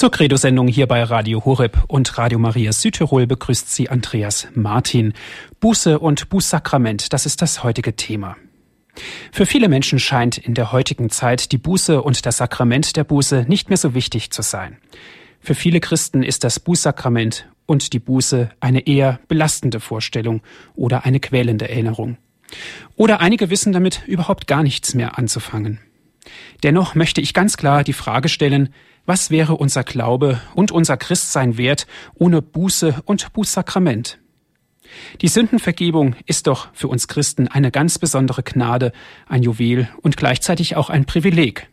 Zur Credo-Sendung hier bei Radio Horeb und Radio Maria Südtirol begrüßt sie Andreas Martin. Buße und Bußsakrament, das ist das heutige Thema. Für viele Menschen scheint in der heutigen Zeit die Buße und das Sakrament der Buße nicht mehr so wichtig zu sein. Für viele Christen ist das Bußsakrament und die Buße eine eher belastende Vorstellung oder eine quälende Erinnerung. Oder einige wissen damit überhaupt gar nichts mehr anzufangen. Dennoch möchte ich ganz klar die Frage stellen, was wäre unser Glaube und unser Christsein wert ohne Buße und Bußsakrament? Die Sündenvergebung ist doch für uns Christen eine ganz besondere Gnade, ein Juwel und gleichzeitig auch ein Privileg.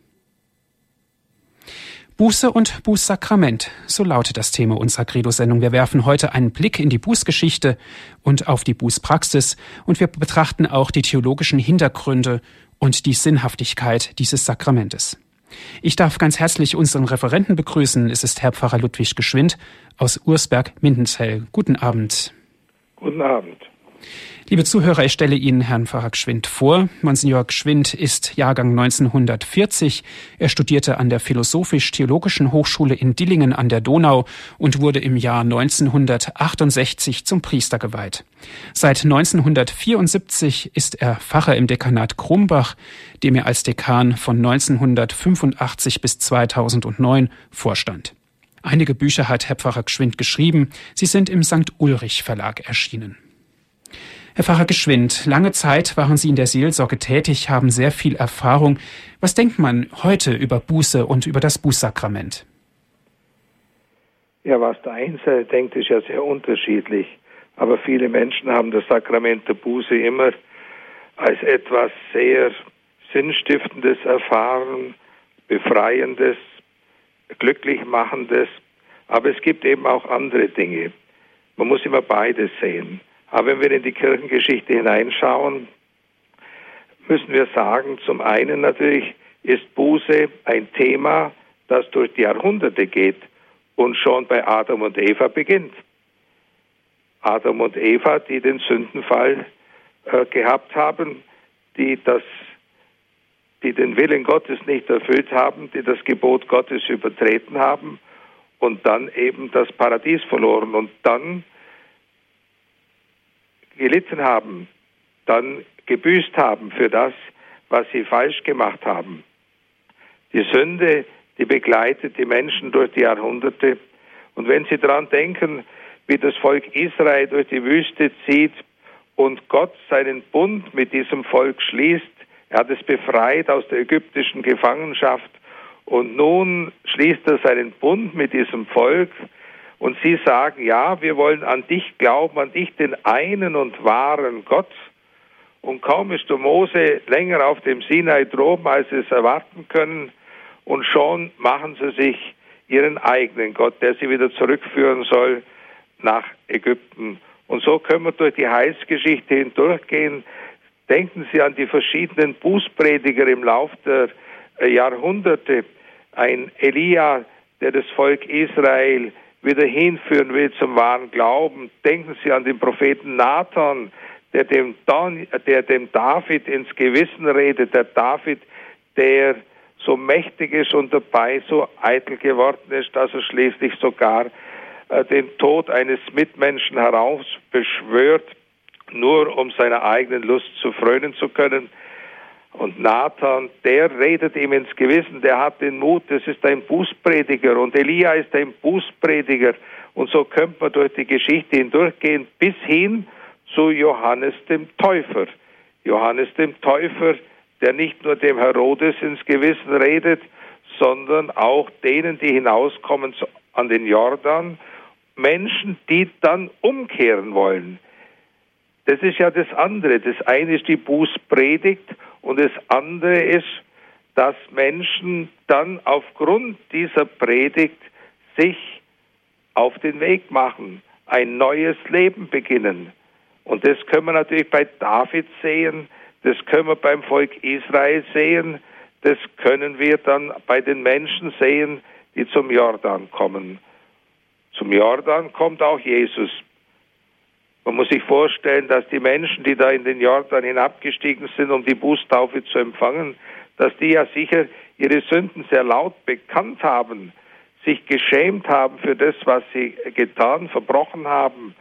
Buße und Bußsakrament, so lautet das Thema unserer Credo-Sendung. Wir werfen heute einen Blick in die Bußgeschichte und auf die Bußpraxis und wir betrachten auch die theologischen Hintergründe und die Sinnhaftigkeit dieses Sakramentes. Ich darf ganz herzlich unseren Referenten begrüßen. Es ist Herr Pfarrer Ludwig Geschwind aus Ursberg-Mindenzell. Guten Abend. Guten Abend. Liebe Zuhörer, ich stelle Ihnen Herrn Pfarrer Gschwind vor. Monsignor Gschwind ist Jahrgang 1940. Er studierte an der Philosophisch-Theologischen Hochschule in Dillingen an der Donau und wurde im Jahr 1968 zum Priester geweiht. Seit 1974 ist er Pfarrer im Dekanat Krumbach, dem er als Dekan von 1985 bis 2009 vorstand. Einige Bücher hat Herr Pfarrer Gschwind geschrieben. Sie sind im St. Ulrich Verlag erschienen. Herr Pfarrer Geschwind, lange Zeit waren Sie in der Seelsorge tätig, haben sehr viel Erfahrung. Was denkt man heute über Buße und über das Bußsakrament? Ja, was der Einzelne denkt, ist ja sehr unterschiedlich. Aber viele Menschen haben das Sakrament der Buße immer als etwas sehr Sinnstiftendes erfahren, Befreiendes, glücklich machendes. Aber es gibt eben auch andere Dinge. Man muss immer beides sehen. Aber wenn wir in die Kirchengeschichte hineinschauen, müssen wir sagen, zum einen natürlich ist Buße ein Thema, das durch die Jahrhunderte geht und schon bei Adam und Eva beginnt. Adam und Eva, die den Sündenfall äh, gehabt haben, die das die den Willen Gottes nicht erfüllt haben, die das Gebot Gottes übertreten haben und dann eben das Paradies verloren und dann gelitten haben, dann gebüßt haben für das, was sie falsch gemacht haben. Die Sünde, die begleitet die Menschen durch die Jahrhunderte. Und wenn Sie daran denken, wie das Volk Israel durch die Wüste zieht und Gott seinen Bund mit diesem Volk schließt, er hat es befreit aus der ägyptischen Gefangenschaft und nun schließt er seinen Bund mit diesem Volk und sie sagen, ja, wir wollen an dich glauben, an dich, den einen und wahren Gott. Und kaum ist der Mose länger auf dem Sinai droben, als sie es erwarten können, und schon machen sie sich ihren eigenen Gott, der sie wieder zurückführen soll nach Ägypten. Und so können wir durch die Heilsgeschichte hindurchgehen. Denken Sie an die verschiedenen Bußprediger im Lauf der äh, Jahrhunderte. Ein Elia, der das Volk Israel wieder hinführen will zum wahren Glauben. Denken Sie an den Propheten Nathan, der dem, Don, der dem David ins Gewissen redet, der David, der so mächtig ist und dabei so eitel geworden ist, dass er schließlich sogar äh, den Tod eines Mitmenschen herausbeschwört, nur um seiner eigenen Lust zu frönen zu können. Und Nathan, der redet ihm ins Gewissen, der hat den Mut, das ist ein Bußprediger. Und Elia ist ein Bußprediger. Und so könnte man durch die Geschichte hindurchgehen bis hin zu Johannes dem Täufer. Johannes dem Täufer, der nicht nur dem Herodes ins Gewissen redet, sondern auch denen, die hinauskommen an den Jordan, Menschen, die dann umkehren wollen. Das ist ja das andere. Das eine ist die Bußpredigt und das andere ist, dass Menschen dann aufgrund dieser Predigt sich auf den Weg machen, ein neues Leben beginnen. Und das können wir natürlich bei David sehen, das können wir beim Volk Israel sehen, das können wir dann bei den Menschen sehen, die zum Jordan kommen. Zum Jordan kommt auch Jesus. Man muss sich vorstellen, dass die Menschen, die da in den Jordan hinabgestiegen sind, um die Bußtaufe zu empfangen, dass die ja sicher ihre Sünden sehr laut bekannt haben. sich geschämt haben für das, was sie getan, verbrochen haben.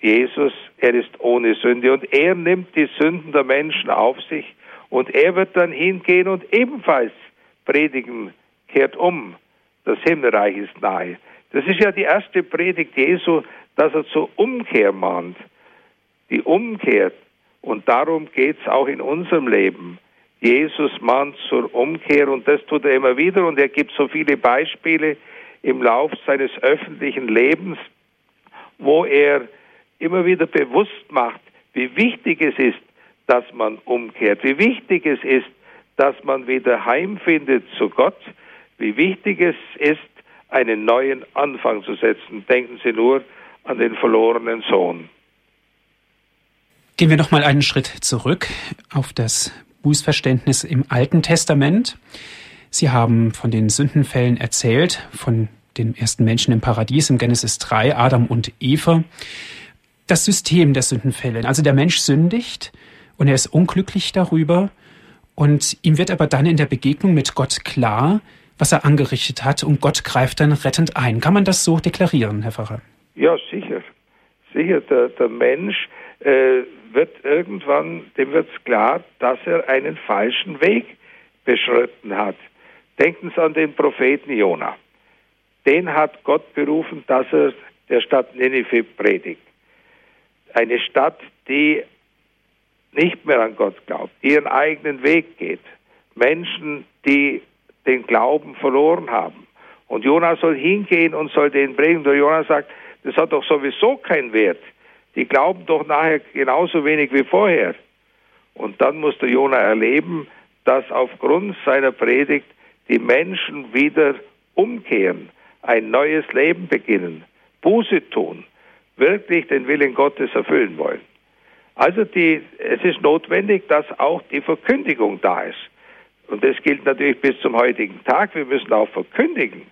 Jesus, er ist ohne Sünde und er nimmt die Sünden der Menschen auf sich und er wird dann hingehen und ebenfalls predigen, kehrt um, das Himmelreich ist nahe. Das ist ja die erste Predigt Jesu, dass er zur Umkehr mahnt. Die Umkehr. Und darum geht es auch in unserem Leben. Jesus mahnt zur Umkehr und das tut er immer wieder und er gibt so viele Beispiele im Lauf seines öffentlichen Lebens, wo er immer wieder bewusst macht, wie wichtig es ist, dass man umkehrt, wie wichtig es ist, dass man wieder heimfindet zu Gott, wie wichtig es ist, einen neuen Anfang zu setzen. Denken Sie nur an den verlorenen Sohn. Gehen wir noch mal einen Schritt zurück auf das Bußverständnis im Alten Testament. Sie haben von den Sündenfällen erzählt, von den ersten Menschen im Paradies im Genesis 3, Adam und Eva. Das System der Sündenfälle, also der Mensch sündigt und er ist unglücklich darüber und ihm wird aber dann in der Begegnung mit Gott klar, was er angerichtet hat und Gott greift dann rettend ein. Kann man das so deklarieren, Herr Pfarrer? Ja, sicher. Sicher, der, der Mensch äh, wird irgendwann, dem wird es klar, dass er einen falschen Weg beschritten hat. Denken Sie an den Propheten Jona. Den hat Gott berufen, dass er der Stadt Ninive predigt. Eine Stadt, die nicht mehr an Gott glaubt, ihren eigenen Weg geht. Menschen, die den Glauben verloren haben. Und Jonas soll hingehen und soll den bringen. Und Jonas sagt, das hat doch sowieso keinen Wert. Die glauben doch nachher genauso wenig wie vorher. Und dann muss der Jona erleben, dass aufgrund seiner Predigt die Menschen wieder umkehren, ein neues Leben beginnen, Buße tun, wirklich den Willen Gottes erfüllen wollen. Also die, es ist notwendig, dass auch die Verkündigung da ist. Und das gilt natürlich bis zum heutigen Tag. Wir müssen auch verkündigen.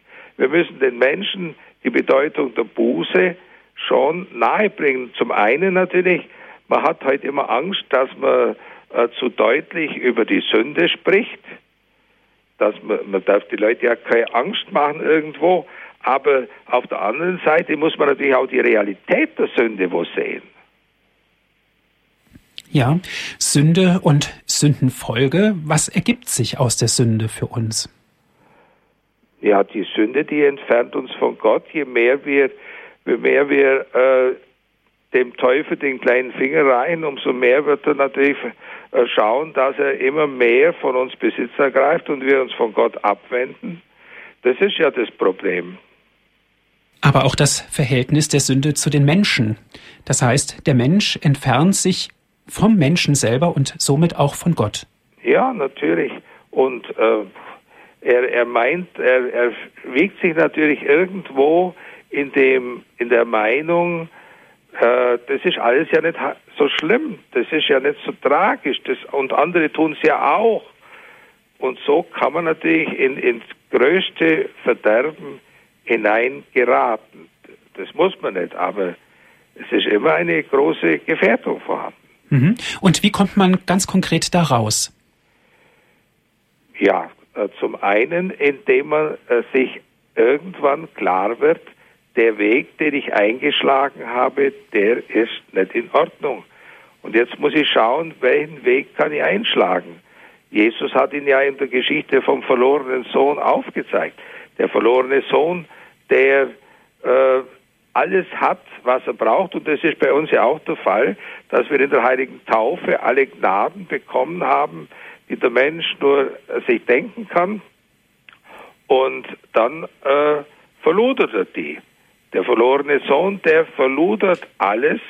Wir müssen den Menschen die Bedeutung der Buße schon nahebringen. Zum einen natürlich, man hat heute immer Angst, dass man äh, zu deutlich über die Sünde spricht. Dass man, man darf die Leute ja keine Angst machen irgendwo. Aber auf der anderen Seite muss man natürlich auch die Realität der Sünde wo sehen. Ja, Sünde und Sündenfolge. Was ergibt sich aus der Sünde für uns? Ja, die Sünde, die entfernt uns von Gott. Je mehr wir, je mehr wir äh, dem Teufel den kleinen Finger rein, umso mehr wird er natürlich äh, schauen, dass er immer mehr von uns Besitz ergreift und wir uns von Gott abwenden. Das ist ja das Problem. Aber auch das Verhältnis der Sünde zu den Menschen. Das heißt, der Mensch entfernt sich vom Menschen selber und somit auch von Gott. Ja, natürlich. Und äh, er, er meint, er, er wiegt sich natürlich irgendwo in dem in der Meinung, äh, das ist alles ja nicht so schlimm, das ist ja nicht so tragisch, das, und andere tun es ja auch. Und so kann man natürlich in, ins größte Verderben hineingeraten. Das muss man nicht, aber es ist immer eine große Gefährdung vorhanden. Mhm. Und wie kommt man ganz konkret da raus? Ja, zum einen, indem man äh, sich irgendwann klar wird, der Weg, den ich eingeschlagen habe, der ist nicht in Ordnung. Und jetzt muss ich schauen, welchen Weg kann ich einschlagen. Jesus hat ihn ja in der Geschichte vom verlorenen Sohn aufgezeigt. Der verlorene Sohn, der äh, alles hat, was er braucht. Und das ist bei uns ja auch der Fall, dass wir in der heiligen Taufe alle Gnaden bekommen haben, die der Mensch nur sich denken kann. Und dann äh, verludert er die. Der verlorene Sohn, der verludert alles,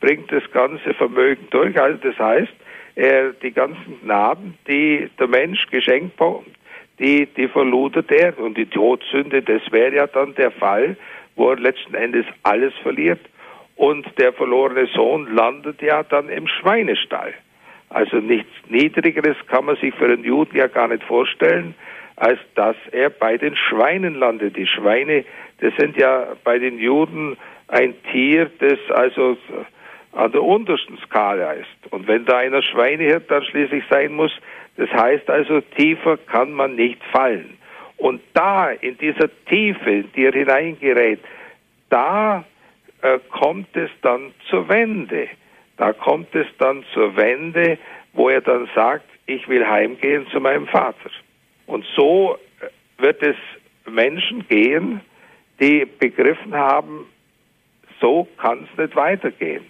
bringt das ganze Vermögen durch. Also das heißt, er, die ganzen Gnaden, die der Mensch geschenkt bekommt, die, die verludert er. Und die Todsünde, das wäre ja dann der Fall, wo er letzten Endes alles verliert. Und der verlorene Sohn landet ja dann im Schweinestall. Also nichts Niedrigeres kann man sich für einen Juden ja gar nicht vorstellen, als dass er bei den Schweinen landet. Die Schweine, das sind ja bei den Juden ein Tier, das also an der untersten Skala ist. Und wenn da einer Schweinehirt dann schließlich sein muss, das heißt also, tiefer kann man nicht fallen. Und da, in dieser Tiefe, in die er hineingerät, da äh, kommt es dann zur Wende. Da kommt es dann zur Wende, wo er dann sagt, ich will heimgehen zu meinem Vater. Und so äh, wird es Menschen gehen, die begriffen haben, so kann es nicht weitergehen.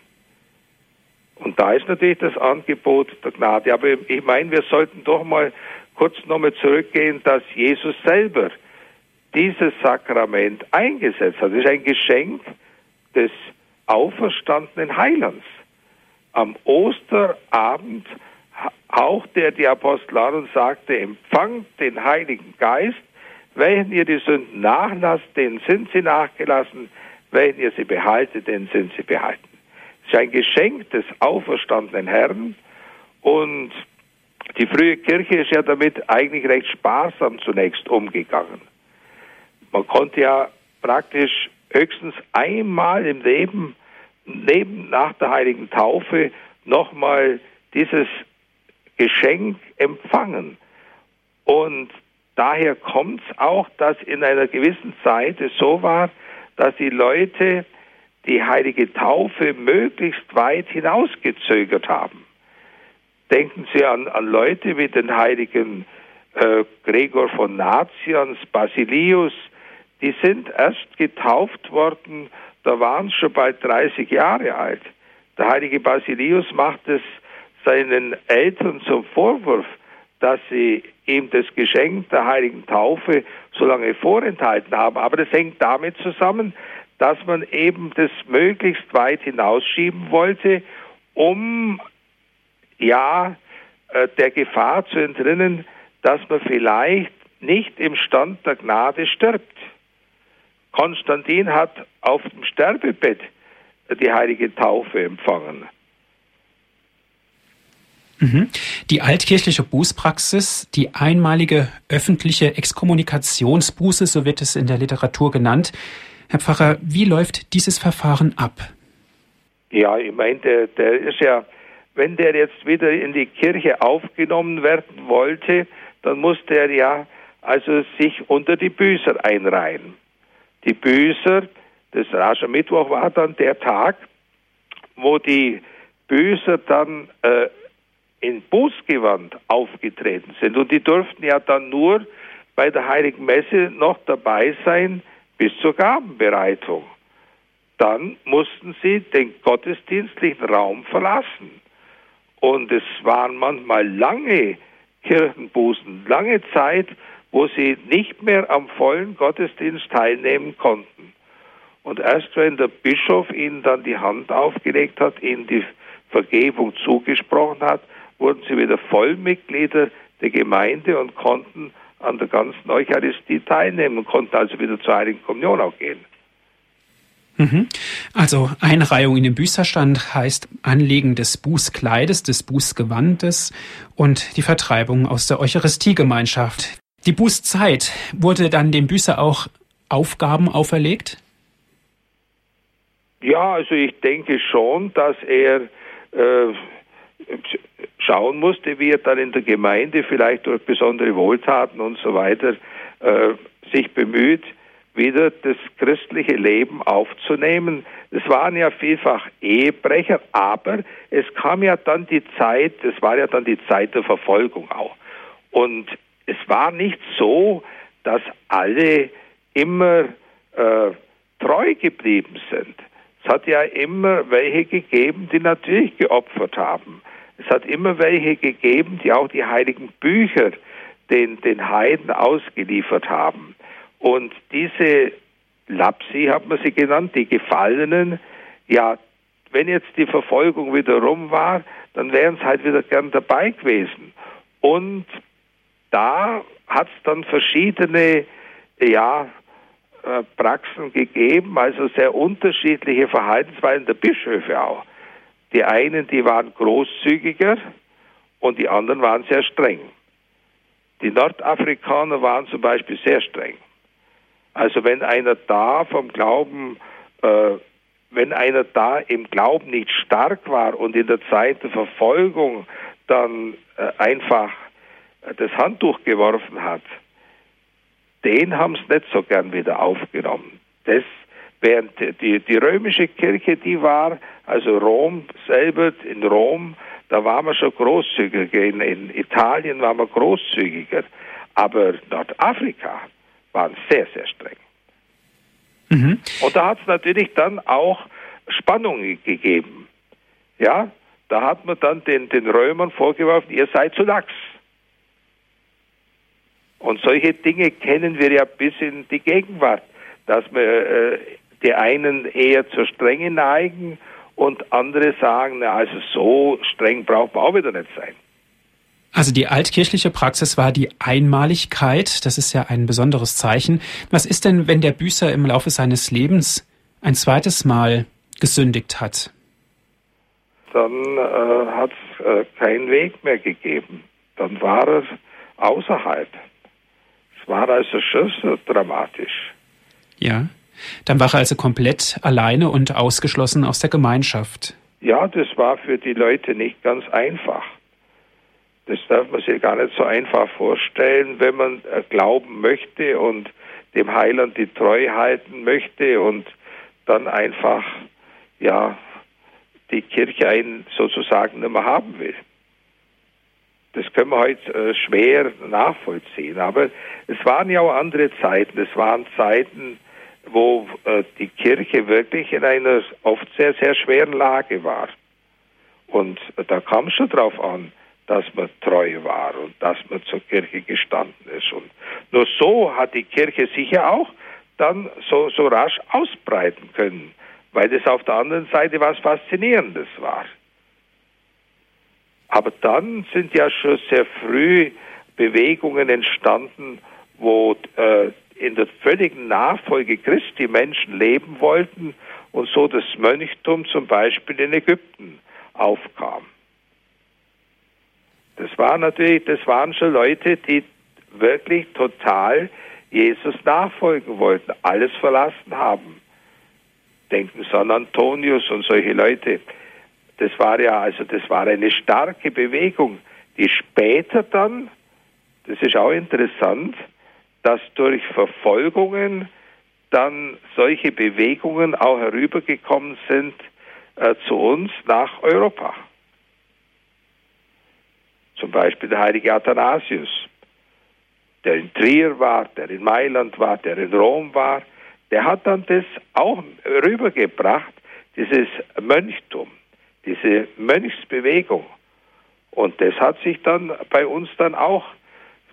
Und da ist natürlich das Angebot der Gnade. Aber ich meine, wir sollten doch mal kurz nochmal zurückgehen, dass Jesus selber dieses Sakrament eingesetzt hat. Es ist ein Geschenk des auferstandenen Heilands. Am Osterabend hauchte er die Apostel an und sagte, empfangt den Heiligen Geist, welchen ihr die Sünden nachlasst, denen sind sie nachgelassen, welchen ihr sie behaltet, denen sind sie behalten. Es ist ein Geschenk des auferstandenen Herrn und die frühe Kirche ist ja damit eigentlich recht sparsam zunächst umgegangen. Man konnte ja praktisch höchstens einmal im Leben, neben nach der heiligen Taufe, nochmal dieses Geschenk empfangen. Und daher kommt es auch, dass in einer gewissen Zeit es so war, dass die Leute die heilige Taufe möglichst weit hinausgezögert haben. Denken Sie an, an Leute wie den heiligen äh, Gregor von Nazians, Basilius, die sind erst getauft worden, da waren sie schon bald 30 Jahre alt. Der heilige Basilius macht es seinen Eltern zum Vorwurf, dass sie ihm das Geschenk der heiligen Taufe so lange vorenthalten haben. Aber das hängt damit zusammen, dass man eben das möglichst weit hinausschieben wollte, um ja äh, der Gefahr zu entrinnen, dass man vielleicht nicht im Stand der Gnade stirbt. Konstantin hat auf dem Sterbebett die heilige Taufe empfangen. Mhm. Die altkirchliche Bußpraxis, die einmalige öffentliche Exkommunikationsbuße, so wird es in der Literatur genannt. Herr Pfarrer, wie läuft dieses Verfahren ab? Ja, ich meine, der, der ist ja, wenn der jetzt wieder in die Kirche aufgenommen werden wollte, dann musste er ja also sich unter die Büßer einreihen. Die Büßer, das Aschermittwoch war dann der Tag, wo die Büßer dann äh, in Bußgewand aufgetreten sind. Und die durften ja dann nur bei der Heiligen Messe noch dabei sein bis zur Gabenbereitung. Dann mussten sie den gottesdienstlichen Raum verlassen. Und es waren manchmal lange Kirchenbußen, lange Zeit, wo sie nicht mehr am vollen Gottesdienst teilnehmen konnten. Und erst wenn der Bischof ihnen dann die Hand aufgelegt hat, ihnen die Vergebung zugesprochen hat, wurden sie wieder Vollmitglieder der Gemeinde und konnten an der ganzen Eucharistie teilnehmen und konnten also wieder zur Heiligen Kommunion auch gehen. Mhm. Also Einreihung in den Büßerstand heißt Anlegen des Bußkleides, des Bußgewandes und die Vertreibung aus der Eucharistiegemeinschaft. Die Bußzeit wurde dann dem Büßer auch Aufgaben auferlegt? Ja, also ich denke schon, dass er äh, schauen musste, wie er dann in der Gemeinde vielleicht durch besondere Wohltaten und so weiter äh, sich bemüht, wieder das christliche Leben aufzunehmen. Es waren ja vielfach Ehebrecher, aber es kam ja dann die Zeit, es war ja dann die Zeit der Verfolgung auch. Und es war nicht so, dass alle immer äh, treu geblieben sind. Es hat ja immer welche gegeben, die natürlich geopfert haben. Es hat immer welche gegeben, die auch die heiligen Bücher den, den Heiden ausgeliefert haben. Und diese Lapsi, hat man sie genannt, die Gefallenen, ja, wenn jetzt die Verfolgung wieder rum war, dann wären es halt wieder gern dabei gewesen. Und da hat es dann verschiedene, ja, äh, Praxen gegeben, also sehr unterschiedliche Verhaltensweisen der Bischöfe auch. Die einen, die waren großzügiger und die anderen waren sehr streng. Die Nordafrikaner waren zum Beispiel sehr streng. Also wenn einer da vom Glauben, äh, wenn einer da im Glauben nicht stark war und in der Zeit der Verfolgung dann äh, einfach das Handtuch geworfen hat, den haben sie nicht so gern wieder aufgenommen. Das, während die, die römische Kirche, die war, also Rom selber in Rom, da waren wir schon großzügiger. In, in Italien waren wir großzügiger. Aber Nordafrika waren sehr, sehr streng. Mhm. Und da hat es natürlich dann auch Spannungen gegeben. Ja, da hat man dann den, den Römern vorgeworfen, ihr seid zu lax. Und solche Dinge kennen wir ja bis in die Gegenwart, dass wir äh, die einen eher zur Strenge neigen und andere sagen, na, also so streng braucht man auch wieder nicht sein. Also die altkirchliche Praxis war die Einmaligkeit, das ist ja ein besonderes Zeichen. Was ist denn, wenn der Büßer im Laufe seines Lebens ein zweites Mal gesündigt hat? Dann äh, hat es äh, keinen Weg mehr gegeben. Dann war er außerhalb. War also schon so dramatisch. Ja. Dann war er also komplett alleine und ausgeschlossen aus der Gemeinschaft. Ja, das war für die Leute nicht ganz einfach. Das darf man sich gar nicht so einfach vorstellen, wenn man äh, glauben möchte und dem Heiland die Treue halten möchte und dann einfach, ja, die Kirche einen sozusagen nicht mehr haben will. Das können wir heute äh, schwer nachvollziehen. Aber es waren ja auch andere Zeiten. Es waren Zeiten, wo äh, die Kirche wirklich in einer oft sehr, sehr schweren Lage war. Und äh, da kam es schon drauf an, dass man treu war und dass man zur Kirche gestanden ist. Und nur so hat die Kirche sich ja auch dann so, so rasch ausbreiten können, weil das auf der anderen Seite was Faszinierendes war. Aber dann sind ja schon sehr früh Bewegungen entstanden, wo äh, in der völligen Nachfolge Christi Menschen leben wollten und so das Mönchtum zum Beispiel in Ägypten aufkam. Das war natürlich, das waren schon Leute, die wirklich total Jesus nachfolgen wollten, alles verlassen haben. Denken Sie an Antonius und solche Leute. Das war ja, also das war eine starke Bewegung, die später dann, das ist auch interessant, dass durch Verfolgungen dann solche Bewegungen auch herübergekommen sind äh, zu uns nach Europa. Zum Beispiel der heilige Athanasius, der in Trier war, der in Mailand war, der in Rom war, der hat dann das auch rübergebracht, dieses Mönchtum, diese Mönchsbewegung. Und das hat sich dann bei uns dann auch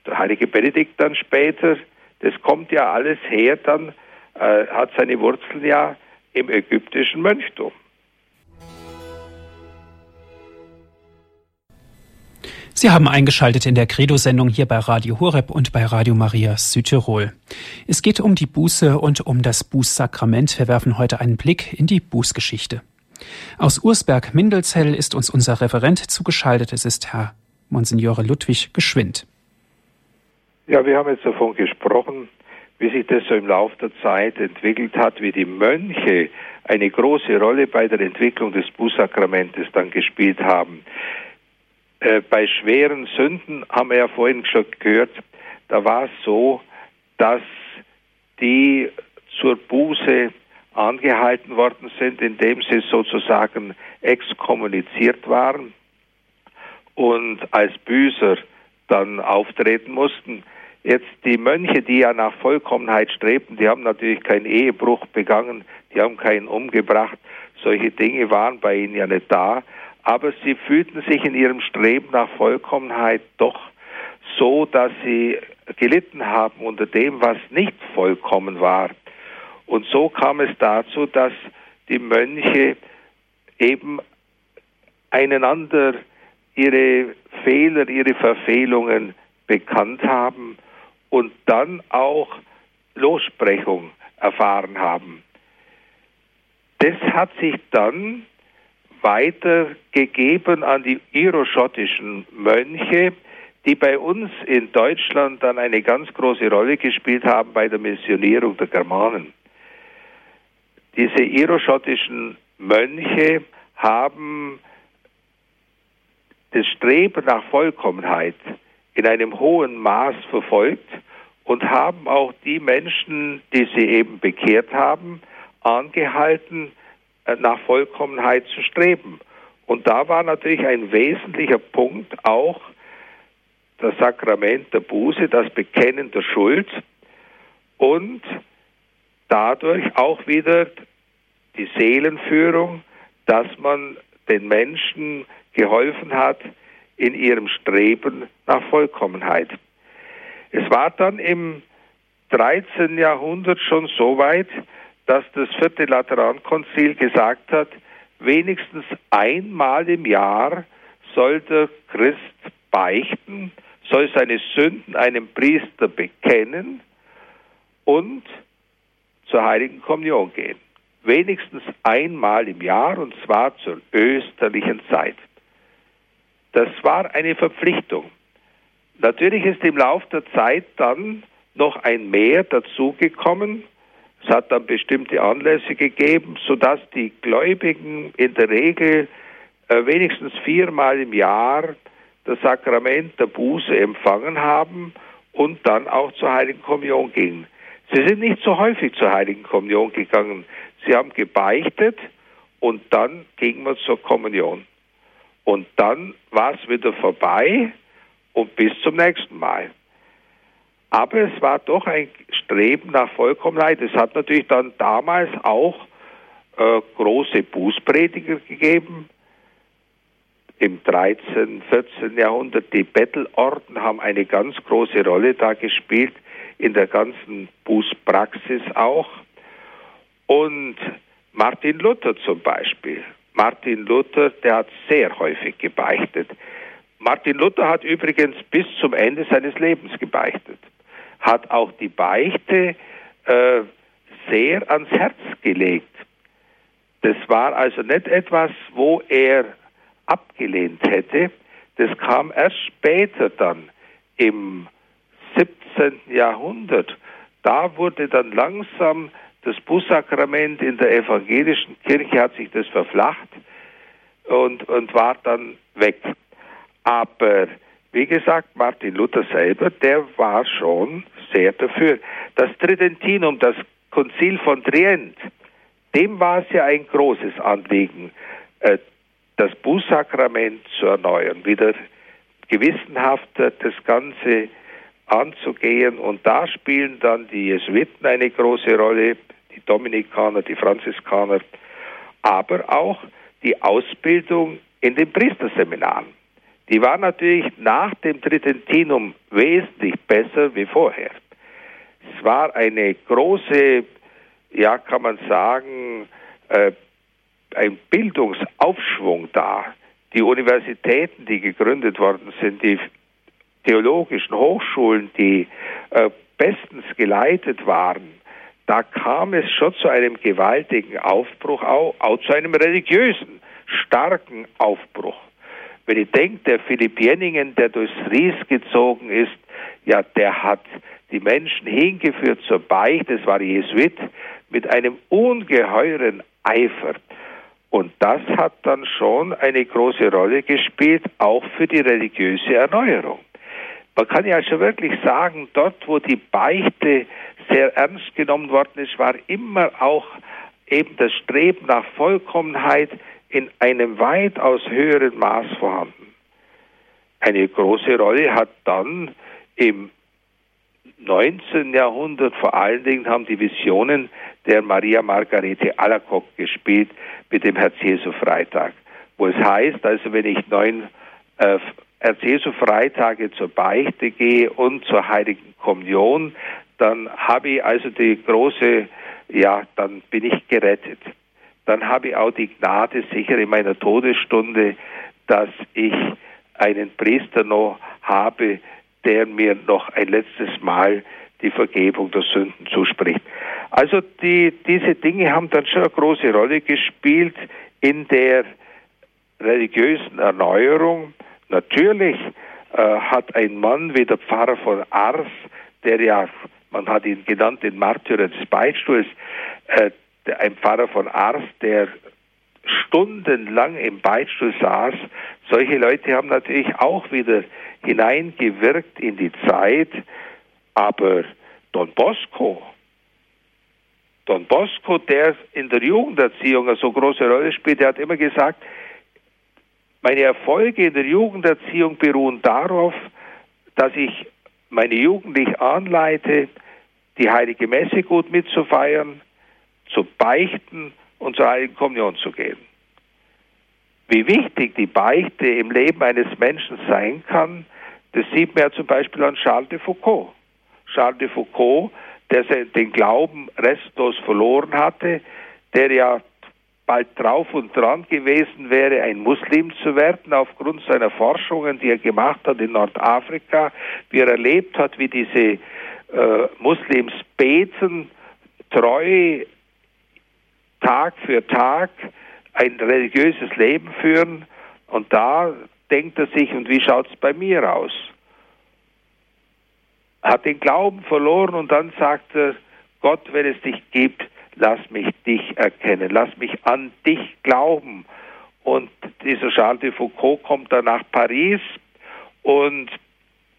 der heilige Benedikt dann später, das kommt ja alles her, dann äh, hat seine Wurzeln ja im ägyptischen Mönchtum. Sie haben eingeschaltet in der Credo-Sendung hier bei Radio Horeb und bei Radio Maria Südtirol. Es geht um die Buße und um das Bußsakrament. Wir werfen heute einen Blick in die Bußgeschichte. Aus Ursberg-Mindelzell ist uns unser Referent zugeschaltet. Es ist Herr Monsignore Ludwig Geschwind. Ja, wir haben jetzt davon gesprochen, wie sich das so im Laufe der Zeit entwickelt hat, wie die Mönche eine große Rolle bei der Entwicklung des Bußsakramentes dann gespielt haben. Äh, bei schweren Sünden haben wir ja vorhin schon gehört, da war es so, dass die zur Buße angehalten worden sind, indem sie sozusagen exkommuniziert waren und als Büßer dann auftreten mussten. Jetzt die Mönche, die ja nach Vollkommenheit strebten, die haben natürlich keinen Ehebruch begangen, die haben keinen umgebracht. Solche Dinge waren bei ihnen ja nicht da. Aber sie fühlten sich in ihrem Streben nach Vollkommenheit doch so, dass sie gelitten haben unter dem, was nicht vollkommen war. Und so kam es dazu, dass die Mönche eben einander ihre Fehler, ihre Verfehlungen bekannt haben und dann auch Lossprechung erfahren haben. Das hat sich dann weitergegeben an die iroschottischen Mönche, die bei uns in Deutschland dann eine ganz große Rolle gespielt haben bei der Missionierung der Germanen. Diese iroschottischen Mönche haben das Streben nach Vollkommenheit in einem hohen Maß verfolgt und haben auch die Menschen, die sie eben bekehrt haben, angehalten, äh, nach Vollkommenheit zu streben. Und da war natürlich ein wesentlicher Punkt auch das Sakrament der Buße, das Bekennen der Schuld und dadurch auch wieder die Seelenführung, dass man den Menschen geholfen hat in ihrem Streben nach Vollkommenheit. Es war dann im 13. Jahrhundert schon so weit, dass das vierte Laterankonzil gesagt hat, wenigstens einmal im Jahr soll der Christ beichten, soll seine Sünden einem Priester bekennen und zur heiligen Kommunion gehen. Wenigstens einmal im Jahr und zwar zur österlichen Zeit. Das war eine Verpflichtung. Natürlich ist im Laufe der Zeit dann noch ein Mehr dazugekommen. Es hat dann bestimmte Anlässe gegeben, sodass die Gläubigen in der Regel äh, wenigstens viermal im Jahr das Sakrament der Buße empfangen haben und dann auch zur Heiligen Kommunion gingen. Sie sind nicht so häufig zur Heiligen Kommunion gegangen. Sie haben gebeichtet und dann ging man zur Kommunion. Und dann war es wieder vorbei und bis zum nächsten Mal. Aber es war doch ein Streben nach Vollkommenheit. Es hat natürlich dann damals auch äh, große Bußprediger gegeben. Im 13., 14. Jahrhundert, die Bettelorden haben eine ganz große Rolle da gespielt, in der ganzen Bußpraxis auch. Und Martin Luther zum Beispiel. Martin Luther, der hat sehr häufig gebeichtet. Martin Luther hat übrigens bis zum Ende seines Lebens gebeichtet, hat auch die Beichte äh, sehr ans Herz gelegt. Das war also nicht etwas, wo er abgelehnt hätte. Das kam erst später dann im 17. Jahrhundert. Da wurde dann langsam das Bußsakrament in der evangelischen Kirche hat sich das verflacht und, und war dann weg. Aber wie gesagt, Martin Luther selber, der war schon sehr dafür. Das Tridentinum, das Konzil von Trient, dem war es ja ein großes Anliegen, äh, das Bußsakrament zu erneuern, wieder gewissenhafter das Ganze anzugehen. Und da spielen dann die Jesuiten eine große Rolle, die Dominikaner, die Franziskaner, aber auch die Ausbildung in den Priesterseminaren die war natürlich nach dem Tridentinum wesentlich besser wie vorher. Es war eine große, ja kann man sagen, äh, ein Bildungsaufschwung da. Die Universitäten, die gegründet worden sind, die theologischen Hochschulen, die äh, bestens geleitet waren, da kam es schon zu einem gewaltigen Aufbruch, auch, auch zu einem religiösen, starken Aufbruch. Wenn ich denke, der Philipp Jenningen, der durchs Ries gezogen ist, ja, der hat die Menschen hingeführt zur Beichte, das war Jesuit, mit einem ungeheuren Eifer. Und das hat dann schon eine große Rolle gespielt, auch für die religiöse Erneuerung. Man kann ja schon wirklich sagen, dort, wo die Beichte sehr ernst genommen worden ist, war immer auch eben das Streben nach Vollkommenheit, in einem weitaus höheren Maß vorhanden. Eine große Rolle hat dann im 19. Jahrhundert vor allen Dingen haben die Visionen der Maria Margarete Alacock gespielt mit dem Herz Jesu Freitag, wo es heißt, also wenn ich neun äh, Herz Jesu Freitage zur Beichte gehe und zur Heiligen Kommunion, dann habe ich also die große, ja, dann bin ich gerettet dann habe ich auch die Gnade sicher in meiner Todesstunde, dass ich einen Priester noch habe, der mir noch ein letztes Mal die Vergebung der Sünden zuspricht. Also die, diese Dinge haben dann schon eine große Rolle gespielt in der religiösen Erneuerung. Natürlich äh, hat ein Mann wie der Pfarrer von Ars, der ja, man hat ihn genannt, den Märtyrer des Beichtstuhls, äh, ein Pfarrer von Ars, der stundenlang im Beichtstuhl saß, solche Leute haben natürlich auch wieder hineingewirkt in die Zeit. Aber Don Bosco, Don Bosco, der in der Jugenderziehung eine so große Rolle spielt, der hat immer gesagt, meine Erfolge in der Jugenderziehung beruhen darauf, dass ich meine Jugendlichen anleite, die heilige Messe gut mitzufeiern, zu beichten und zur heiligen Kommunion zu gehen. Wie wichtig die Beichte im Leben eines Menschen sein kann, das sieht man ja zum Beispiel an Charles de Foucault. Charles de Foucault, der den Glauben restlos verloren hatte, der ja bald drauf und dran gewesen wäre, ein Muslim zu werden, aufgrund seiner Forschungen, die er gemacht hat in Nordafrika, wie er erlebt hat, wie diese äh, Muslims beten, treu, Tag für Tag, ein religiöses Leben führen. Und da denkt er sich, und wie schaut es bei mir aus? Hat den Glauben verloren und dann sagt er, Gott, wenn es dich gibt, lass mich dich erkennen, lass mich an dich glauben. Und dieser Charles de Foucault kommt dann nach Paris und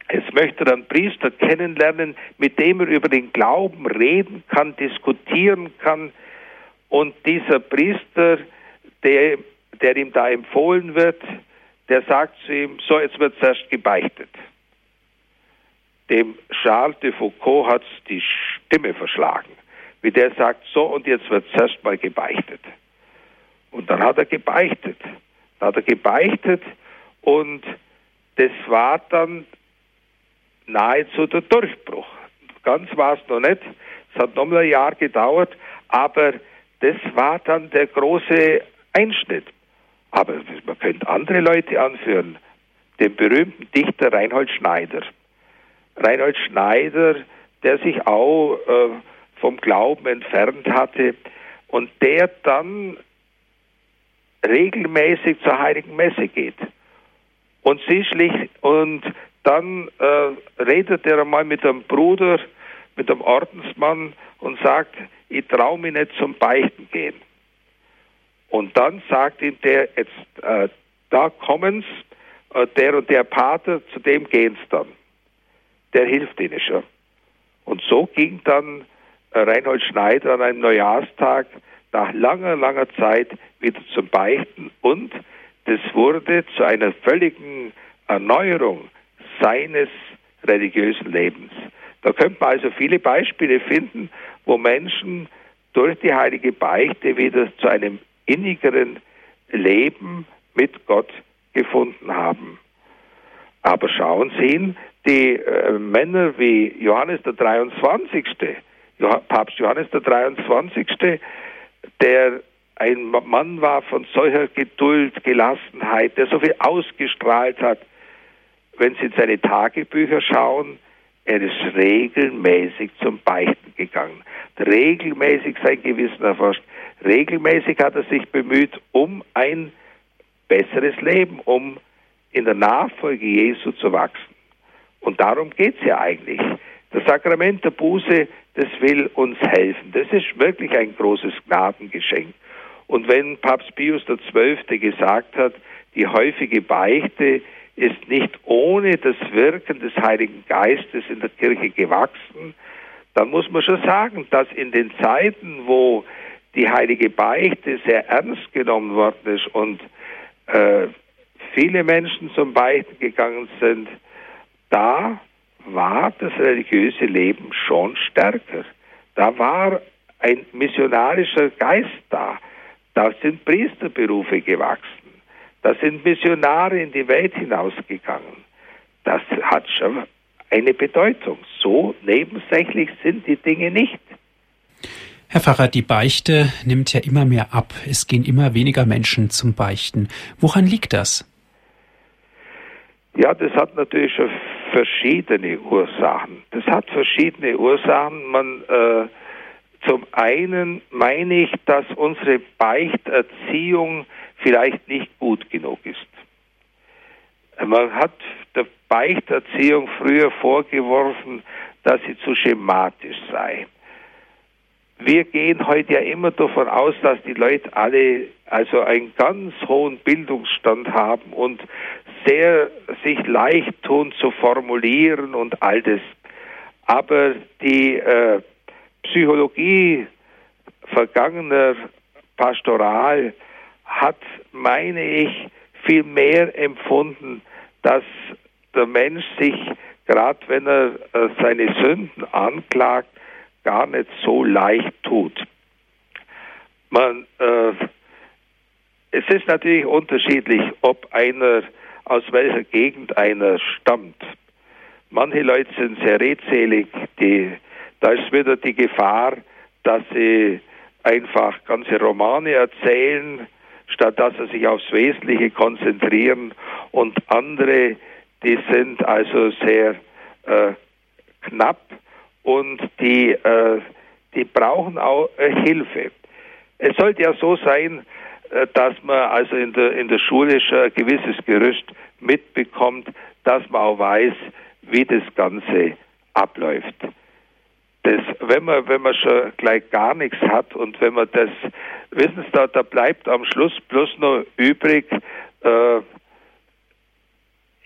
es möchte dann Priester kennenlernen, mit dem er über den Glauben reden kann, diskutieren kann. Und dieser Priester, der, der ihm da empfohlen wird, der sagt zu ihm, so, jetzt wird zuerst gebeichtet. Dem Charles de Foucault hat die Stimme verschlagen wie der sagt, so und jetzt wird zuerst mal gebeichtet. Und dann hat er gebeichtet. Dann hat er gebeichtet und das war dann nahezu der Durchbruch. Ganz war es noch nicht. Es hat noch mal ein Jahr gedauert, aber das war dann der große Einschnitt. Aber man könnte andere Leute anführen. Den berühmten Dichter Reinhold Schneider. Reinhold Schneider, der sich auch äh, vom Glauben entfernt hatte und der dann regelmäßig zur heiligen Messe geht. Und sie und dann äh, redet er einmal mit einem Bruder, mit einem Ordensmann und sagt, ich traue mich nicht zum Beichten gehen. Und dann sagt ihm der, jetzt, äh, da kommen's, äh, der und der Pater, zu dem gehen's dann. Der hilft ihnen schon. Und so ging dann Reinhold Schneider an einem Neujahrstag nach langer, langer Zeit wieder zum Beichten und das wurde zu einer völligen Erneuerung seines religiösen Lebens. Da könnte man also viele Beispiele finden, wo Menschen durch die heilige Beichte wieder zu einem innigeren Leben mit Gott gefunden haben. Aber schauen Sie, die äh, Männer wie Johannes der 23., Papst Johannes der 23., der ein Mann war von solcher Geduld, Gelassenheit, der so viel ausgestrahlt hat. Wenn Sie in seine Tagebücher schauen, er ist regelmäßig zum Beichten gegangen, regelmäßig sein Gewissen erforscht, regelmäßig hat er sich bemüht um ein besseres Leben, um in der Nachfolge Jesu zu wachsen. Und darum geht es ja eigentlich. Das Sakrament der Buße, das will uns helfen. Das ist wirklich ein großes Gnadengeschenk. Und wenn Papst Pius XII. gesagt hat, die häufige Beichte ist nicht ohne das Wirken des Heiligen Geistes in der Kirche gewachsen, dann muss man schon sagen, dass in den Zeiten, wo die heilige Beichte sehr ernst genommen worden ist und äh, viele Menschen zum Beichten gegangen sind, da war das religiöse Leben schon stärker. Da war ein missionarischer Geist da. Da sind Priesterberufe gewachsen. Da sind Missionare in die Welt hinausgegangen. Das hat schon eine Bedeutung. So nebensächlich sind die Dinge nicht. Herr Pfarrer, die Beichte nimmt ja immer mehr ab. Es gehen immer weniger Menschen zum Beichten. Woran liegt das? Ja, das hat natürlich schon verschiedene Ursachen. Das hat verschiedene Ursachen. Man äh, zum einen meine ich, dass unsere Beichterziehung vielleicht nicht gut genug ist. Man hat der Beichterziehung früher vorgeworfen, dass sie zu schematisch sei. Wir gehen heute ja immer davon aus, dass die Leute alle also einen ganz hohen Bildungsstand haben und sehr sich leicht tun zu formulieren und all das. Aber die äh, Psychologie vergangener Pastoral hat, meine ich, viel mehr empfunden, dass der Mensch sich, gerade wenn er äh, seine Sünden anklagt, gar nicht so leicht tut. Man, äh, es ist natürlich unterschiedlich, ob einer aus welcher Gegend einer stammt. Manche Leute sind sehr redselig, die, da ist wieder die Gefahr, dass sie einfach ganze Romane erzählen, statt dass sie sich aufs Wesentliche konzentrieren. Und andere, die sind also sehr äh, knapp und die, äh, die brauchen auch äh, Hilfe. Es sollte ja so sein, dass man also in der, in der Schule schon ein gewisses Gerüst mitbekommt, dass man auch weiß, wie das Ganze abläuft. Das, wenn man, wenn man schon gleich gar nichts hat und wenn man das, wissen Sie, da, da bleibt am Schluss bloß noch übrig, äh,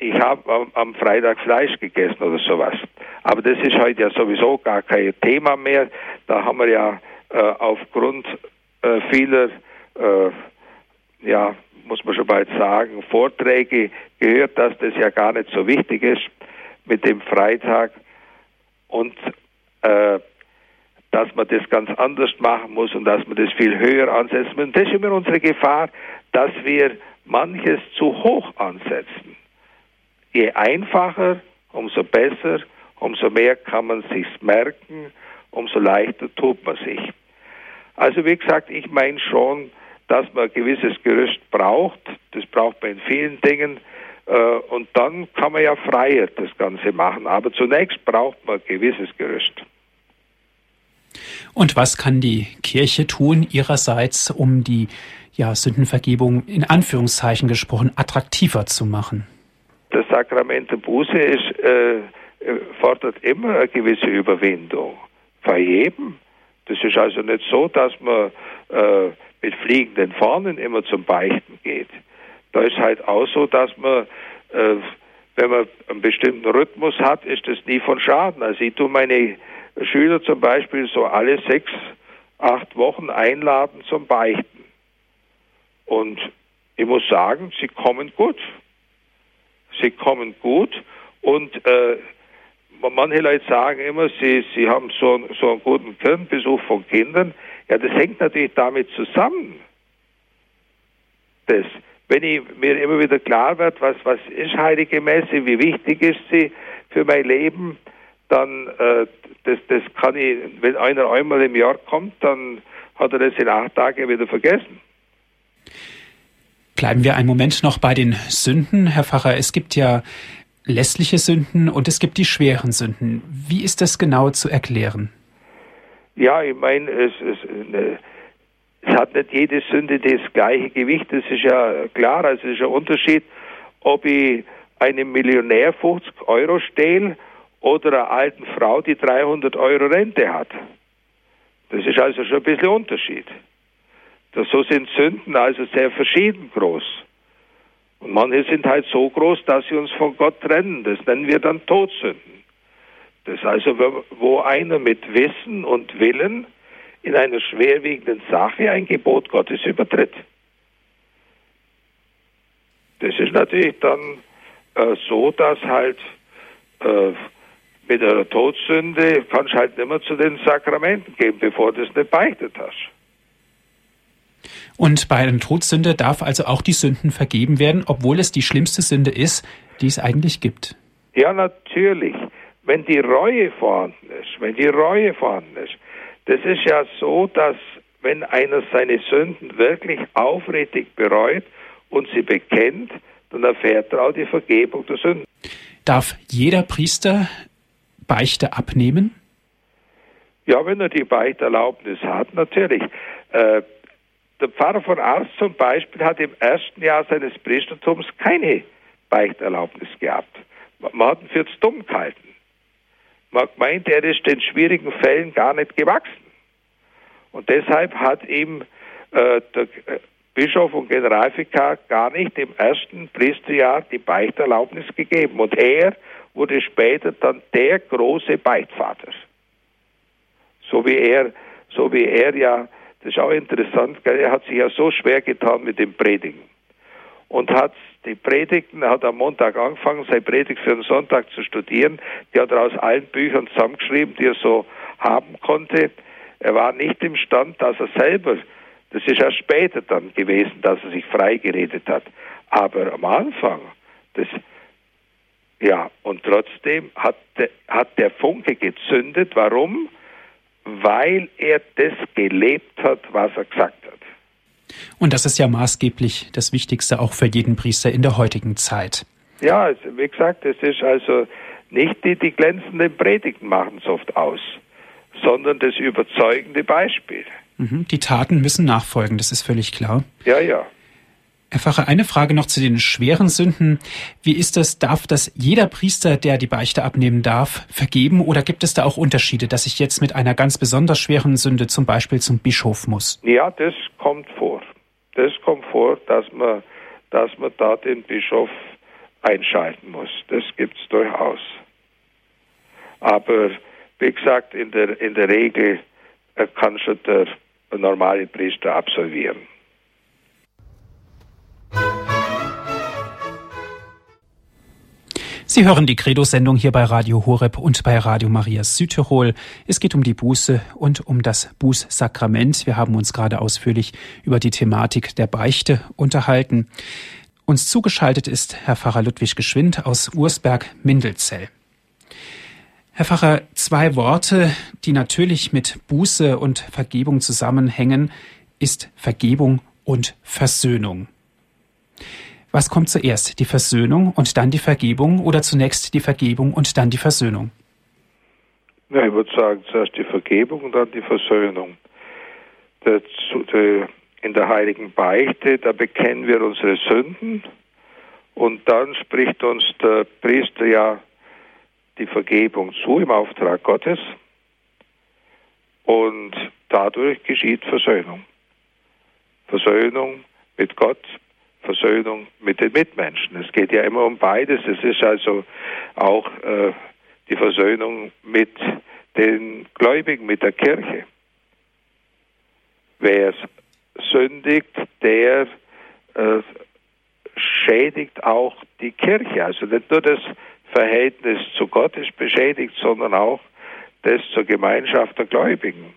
ich habe am, am, Freitag Fleisch gegessen oder sowas. Aber das ist heute ja sowieso gar kein Thema mehr. Da haben wir ja äh, aufgrund äh, vieler, äh, ja, muss man schon bald sagen, Vorträge gehört, dass das ja gar nicht so wichtig ist mit dem Freitag und äh, dass man das ganz anders machen muss und dass man das viel höher ansetzen muss. Und das ist immer unsere Gefahr, dass wir manches zu hoch ansetzen. Je einfacher, umso besser, umso mehr kann man sich's merken, umso leichter tut man sich. Also wie gesagt, ich meine schon, dass man ein gewisses Gerüst braucht. Das braucht man in vielen Dingen. Äh, und dann kann man ja freier das Ganze machen. Aber zunächst braucht man ein gewisses Gerüst. Und was kann die Kirche tun ihrerseits, um die ja, Sündenvergebung in Anführungszeichen gesprochen attraktiver zu machen? Das Sakrament der Buße ist, äh, fordert immer eine gewisse Überwindung. Bei jedem. Das ist also nicht so, dass man äh, mit fliegenden Fahnen immer zum Beichten geht. Da ist halt auch so, dass man, äh, wenn man einen bestimmten Rhythmus hat, ist das nie von Schaden. Also ich tue meine Schüler zum Beispiel so alle sechs, acht Wochen einladen zum Beichten. Und ich muss sagen, sie kommen gut. Sie kommen gut und äh, manche Leute sagen immer, sie, sie haben so, so einen guten Kirchenbesuch von Kindern. Ja, das hängt natürlich damit zusammen. Das, wenn ich mir immer wieder klar wird, was, was ist heilige Messe, wie wichtig ist sie für mein Leben, dann äh, das, das kann ich, wenn einer einmal im Jahr kommt, dann hat er das in acht Tagen wieder vergessen. Bleiben wir einen Moment noch bei den Sünden, Herr Pfarrer. Es gibt ja lässliche Sünden und es gibt die schweren Sünden. Wie ist das genau zu erklären? Ja, ich meine, es, es, ne, es hat nicht jede Sünde das gleiche Gewicht. Das ist ja klar. Also es ist ein Unterschied, ob ich einem Millionär 50 Euro stehle oder einer alten Frau, die 300 Euro Rente hat. Das ist also schon ein bisschen Unterschied. Das, so sind Sünden also sehr verschieden groß. Und manche sind halt so groß, dass sie uns von Gott trennen. Das nennen wir dann Todsünden. Das ist also, wo einer mit Wissen und Willen in einer schwerwiegenden Sache ein Gebot Gottes übertritt. Das ist natürlich dann äh, so, dass halt äh, mit einer Todsünde kannst du halt nicht mehr zu den Sakramenten gehen, bevor du es nicht beichtet hast. Und bei einer Todsünde darf also auch die Sünden vergeben werden, obwohl es die schlimmste Sünde ist, die es eigentlich gibt. Ja, natürlich. Wenn die Reue vorhanden ist, wenn die Reue vorhanden ist, das ist ja so, dass wenn einer seine Sünden wirklich aufrichtig bereut und sie bekennt, dann erfährt er auch die Vergebung der Sünden. Darf jeder Priester Beichte abnehmen? Ja, wenn er die Beichterlaubnis hat, natürlich. Äh, der Pfarrer von Ars zum Beispiel hat im ersten Jahr seines Priestertums keine Beichterlaubnis gehabt. Man hat ihn für dumm gehalten. Man meint, er ist den schwierigen Fällen gar nicht gewachsen. Und deshalb hat ihm äh, der äh, Bischof und Generalvikar gar nicht im ersten Priesterjahr die Beichterlaubnis gegeben. Und er wurde später dann der große Beitvater. So wie er, so wie er ja, das ist auch interessant, er hat sich ja so schwer getan mit dem Predigen und hat die Predigten, er hat am Montag angefangen, seine Predigt für den Sonntag zu studieren. Die hat er aus allen Büchern zusammengeschrieben, die er so haben konnte. Er war nicht imstand, dass er selber, das ist erst später dann gewesen, dass er sich freigeredet hat. Aber am Anfang, das, ja, und trotzdem hat, hat der Funke gezündet. Warum? Weil er das gelebt hat, was er gesagt hat. Und das ist ja maßgeblich das Wichtigste auch für jeden Priester in der heutigen Zeit. Ja, wie gesagt, es ist also nicht die, die glänzenden Predigten machen es oft aus, sondern das überzeugende Beispiel. Mhm, die Taten müssen nachfolgen, das ist völlig klar. Ja, ja. Herr Pfarrer, eine Frage noch zu den schweren Sünden. Wie ist das? Darf das jeder Priester, der die Beichte abnehmen darf, vergeben? Oder gibt es da auch Unterschiede, dass ich jetzt mit einer ganz besonders schweren Sünde zum Beispiel zum Bischof muss? Ja, das kommt vor. Das kommt vor, dass man, dass man da den Bischof einschalten muss. Das gibt es durchaus. Aber wie gesagt, in der, in der Regel kann schon der normale Priester absolvieren. Sie hören die Credo-Sendung hier bei Radio Horeb und bei Radio Maria Südtirol. Es geht um die Buße und um das Bußsakrament. Wir haben uns gerade ausführlich über die Thematik der Beichte unterhalten. Uns zugeschaltet ist Herr Pfarrer Ludwig Geschwind aus Ursberg-Mindelzell. Herr Pfarrer, zwei Worte, die natürlich mit Buße und Vergebung zusammenhängen, ist Vergebung und Versöhnung. Was kommt zuerst, die Versöhnung und dann die Vergebung oder zunächst die Vergebung und dann die Versöhnung? Ja, ich würde sagen, zuerst die Vergebung und dann die Versöhnung. In der heiligen Beichte, da bekennen wir unsere Sünden und dann spricht uns der Priester ja die Vergebung zu im Auftrag Gottes und dadurch geschieht Versöhnung. Versöhnung mit Gott, Versöhnung mit den Mitmenschen. Es geht ja immer um beides. Es ist also auch äh, die Versöhnung mit den Gläubigen, mit der Kirche. Wer sündigt, der äh, schädigt auch die Kirche. Also nicht nur das Verhältnis zu Gott ist beschädigt, sondern auch das zur Gemeinschaft der Gläubigen.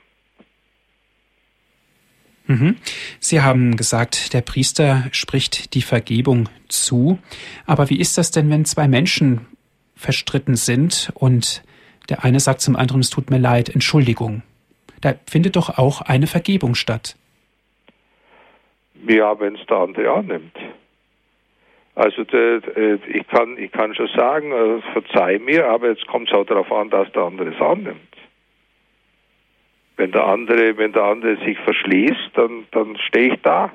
Mhm. Sie haben gesagt, der Priester spricht die Vergebung zu. Aber wie ist das denn, wenn zwei Menschen verstritten sind und der eine sagt zum anderen, es tut mir leid, Entschuldigung? Da findet doch auch eine Vergebung statt. Ja, wenn es der andere annimmt. Also ich, kann, ich kann schon sagen, äh, verzeih mir, aber jetzt kommt es auch darauf an, dass der andere es annimmt. Wenn der andere, wenn der andere sich verschließt, dann, dann stehe ich da.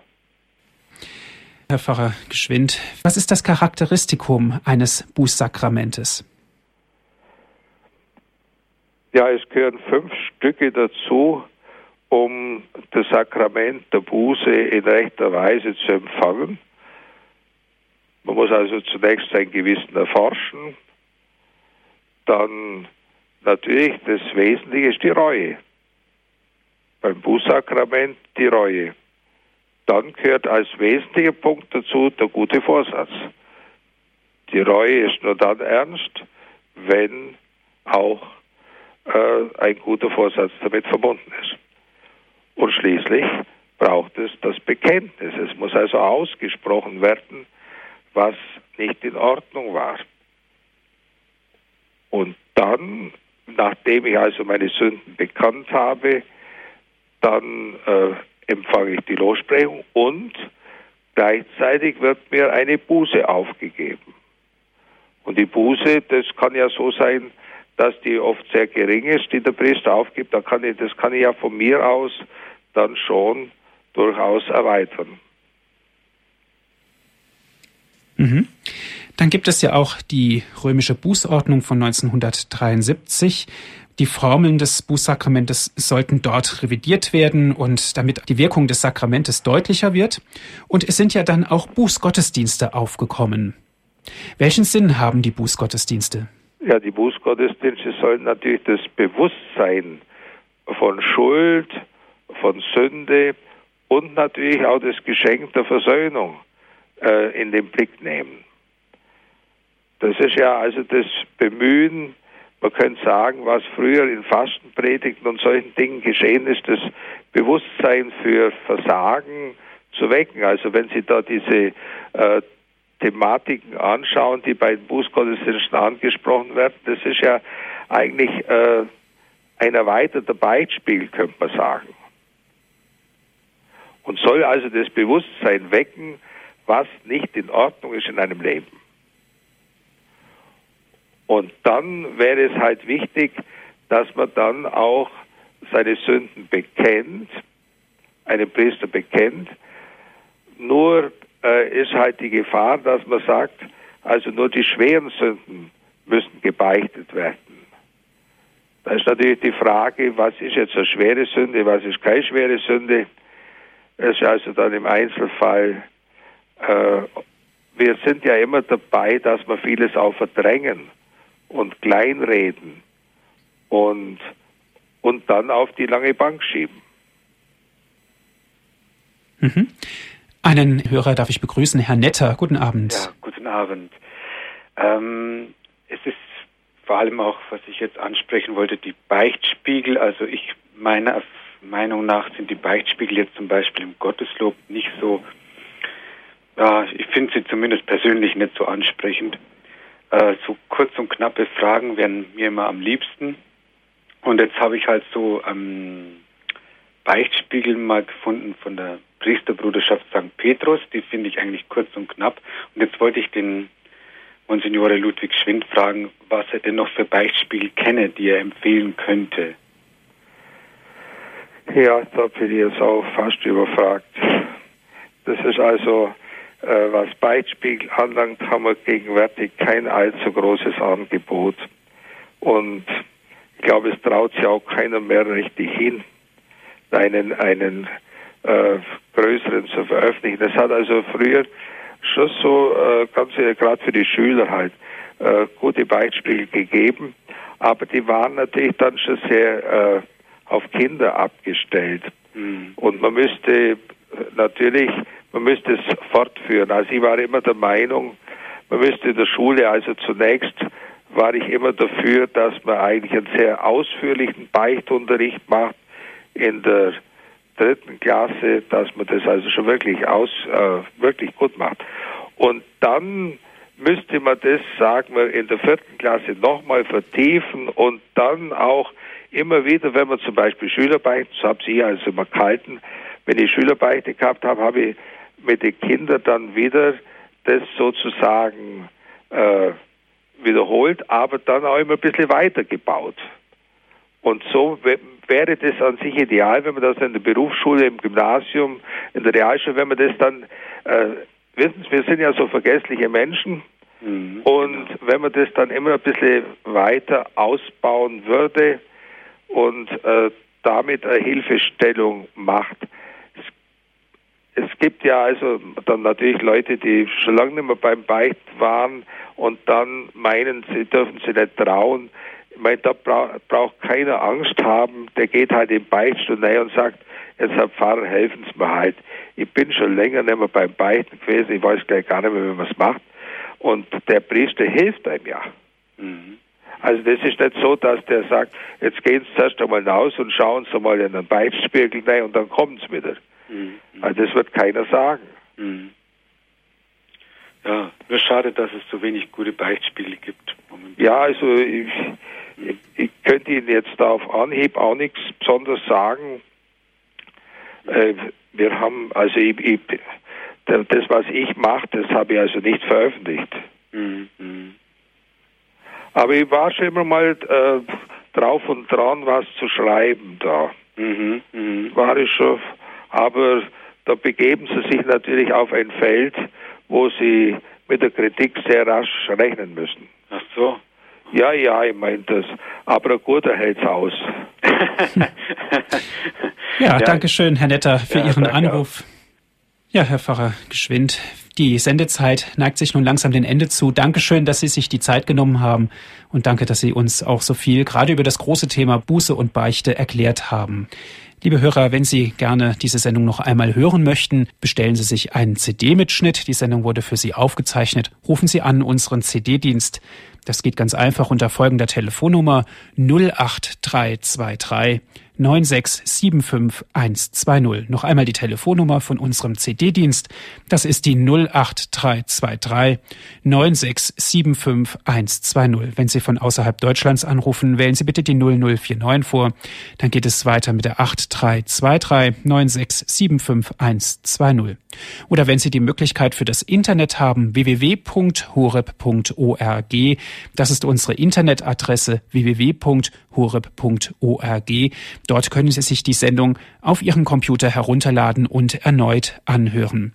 Herr Pfarrer Geschwind, was ist das Charakteristikum eines Bußsakramentes? Ja, es gehören fünf Stücke dazu, um das Sakrament der Buße in rechter Weise zu empfangen. Man muss also zunächst sein Gewissen erforschen. Dann natürlich das Wesentliche ist die Reue beim Bußsakrament die Reue. Dann gehört als wesentlicher Punkt dazu der gute Vorsatz. Die Reue ist nur dann ernst, wenn auch äh, ein guter Vorsatz damit verbunden ist. Und schließlich braucht es das Bekenntnis. Es muss also ausgesprochen werden, was nicht in Ordnung war. Und dann, nachdem ich also meine Sünden bekannt habe, dann äh, empfange ich die Lossprechung und gleichzeitig wird mir eine Buße aufgegeben. Und die Buße, das kann ja so sein, dass die oft sehr gering ist, die der Priester aufgibt. Da kann ich, das kann ich ja von mir aus dann schon durchaus erweitern. Mhm. Dann gibt es ja auch die römische Bußordnung von 1973, die Formeln des Bußsakramentes sollten dort revidiert werden und damit die Wirkung des Sakramentes deutlicher wird. Und es sind ja dann auch Bußgottesdienste aufgekommen. Welchen Sinn haben die Bußgottesdienste? Ja, die Bußgottesdienste sollen natürlich das Bewusstsein von Schuld, von Sünde und natürlich auch das Geschenk der Versöhnung äh, in den Blick nehmen. Das ist ja also das Bemühen, man könnte sagen, was früher in Fastenpredigten und solchen Dingen geschehen ist, das Bewusstsein für Versagen zu wecken. Also wenn Sie da diese äh, Thematiken anschauen, die bei den Bußgottesdiensten angesprochen werden, das ist ja eigentlich äh, ein erweiterter Beichtspiegel, könnte man sagen. Und soll also das Bewusstsein wecken, was nicht in Ordnung ist in einem Leben. Und dann wäre es halt wichtig, dass man dann auch seine Sünden bekennt, einen Priester bekennt. Nur äh, ist halt die Gefahr, dass man sagt, also nur die schweren Sünden müssen gebeichtet werden. Da ist natürlich die Frage, was ist jetzt eine schwere Sünde, was ist keine schwere Sünde. Es ist also dann im Einzelfall, äh, wir sind ja immer dabei, dass wir vieles auch verdrängen und kleinreden und, und dann auf die lange Bank schieben. Mhm. Einen Hörer darf ich begrüßen, Herr Netter. Guten Abend. Ja, guten Abend. Ähm, es ist vor allem auch, was ich jetzt ansprechen wollte, die Beichtspiegel. Also ich meiner Meinung nach sind die Beichtspiegel jetzt zum Beispiel im Gotteslob nicht so, ja, ich finde sie zumindest persönlich nicht so ansprechend. Äh, so kurz und knappe Fragen wären mir immer am liebsten. Und jetzt habe ich halt so ähm, Beichtspiegel mal gefunden von der Priesterbruderschaft St. Petrus. Die finde ich eigentlich kurz und knapp. Und jetzt wollte ich den Monsignore Ludwig Schwind fragen, was er denn noch für Beichtspiegel kenne, die er empfehlen könnte. Ja, da bin ich jetzt auch fast überfragt. Das ist also was Beichtspiegel anlangt, haben wir gegenwärtig kein allzu großes Angebot. Und ich glaube, es traut sich auch keiner mehr richtig hin, einen, einen äh, größeren zu veröffentlichen. Das hat also früher schon so, äh, ganz gerade für die Schüler halt, äh, gute Beispiele gegeben, aber die waren natürlich dann schon sehr äh, auf Kinder abgestellt. Mhm. Und man müsste natürlich man müsste es fortführen. Also ich war immer der Meinung, man müsste in der Schule, also zunächst war ich immer dafür, dass man eigentlich einen sehr ausführlichen Beichtunterricht macht in der dritten Klasse, dass man das also schon wirklich aus, äh, wirklich gut macht. Und dann müsste man das, sagen wir, in der vierten Klasse nochmal vertiefen und dann auch immer wieder, wenn man zum Beispiel Schülerbeichten, so habe ich also immer gehalten, wenn ich Schülerbeichte gehabt habe, habe ich mit den Kindern dann wieder das sozusagen äh, wiederholt, aber dann auch immer ein bisschen weitergebaut. Und so wäre das an sich ideal, wenn man das in der Berufsschule, im Gymnasium, in der Realschule, wenn man das dann, äh, wissen Sie, wir sind ja so vergessliche Menschen, mhm, und genau. wenn man das dann immer ein bisschen weiter ausbauen würde und äh, damit eine Hilfestellung macht, gibt ja also dann natürlich Leute, die schon lange nicht mehr beim Beichten waren und dann meinen, sie dürfen sie nicht trauen. Ich meine, da bra braucht keiner Angst haben. Der geht halt in Beichtstunde und sagt, jetzt Herr Pfarrer, helfen Sie mir halt. Ich bin schon länger nicht mehr beim Beichten gewesen. Ich weiß gleich gar nicht mehr, wie man es macht. Und der Priester hilft einem ja. Mhm. Also das ist nicht so, dass der sagt, jetzt gehen Sie zuerst einmal raus und schauen Sie mal in den Beichtspiegel rein und dann kommen Sie wieder. Mhm. Also das wird keiner sagen. Mhm. Ja, nur schade, dass es so wenig gute Beichtspiele gibt. Momentan. Ja, also ich, ich, könnte Ihnen jetzt da auf Anhieb auch nichts besonders sagen. Äh, wir haben, also ich, ich, das, was ich mache, das habe ich also nicht veröffentlicht. Mhm. mhm. Aber ich war schon immer mal äh, drauf und dran, was zu schreiben da. Mhm. Mhm. War ich schon aber da begeben sie sich natürlich auf ein Feld, wo sie mit der Kritik sehr rasch rechnen müssen. Ach so. Ja, ja, ich meine das. Aber ein guter hält's aus. ja, ja, danke schön, Herr Netter, für ja, Ihren Anruf. Auch. Ja, Herr Pfarrer Geschwind, Die Sendezeit neigt sich nun langsam dem Ende zu. Dankeschön, dass Sie sich die Zeit genommen haben und danke, dass Sie uns auch so viel gerade über das große Thema Buße und Beichte erklärt haben. Liebe Hörer, wenn Sie gerne diese Sendung noch einmal hören möchten, bestellen Sie sich einen CD-Mitschnitt. Die Sendung wurde für Sie aufgezeichnet. Rufen Sie an unseren CD-Dienst. Das geht ganz einfach unter folgender Telefonnummer 08323 9675120. Noch einmal die Telefonnummer von unserem CD-Dienst. Das ist die 08323 9675120. Wenn Sie von außerhalb Deutschlands anrufen, wählen Sie bitte die 0049 vor. Dann geht es weiter mit der 8323 9675120. Oder wenn Sie die Möglichkeit für das Internet haben, www.horeb.org. Das ist unsere Internetadresse www.horeb.org. Dort können Sie sich die Sendung auf Ihren Computer herunterladen und erneut anhören.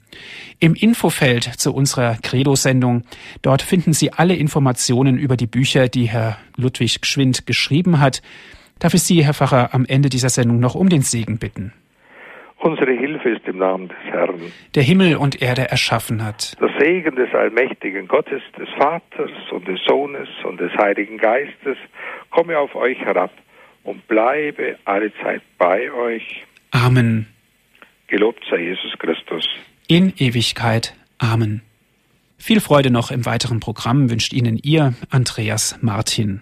Im Infofeld zu unserer Credo-Sendung, dort finden Sie alle Informationen über die Bücher, die Herr Ludwig Gschwind geschrieben hat. Darf ich Sie, Herr Pfarrer, am Ende dieser Sendung noch um den Segen bitten? Unsere Hilfe ist im Namen des Herrn. Der Himmel und Erde erschaffen hat. Der Segen des allmächtigen Gottes, des Vaters und des Sohnes und des Heiligen Geistes komme auf euch herab und bleibe alle Zeit bei euch. Amen. Gelobt sei Jesus Christus. In Ewigkeit. Amen. Viel Freude noch im weiteren Programm wünscht Ihnen Ihr Andreas Martin.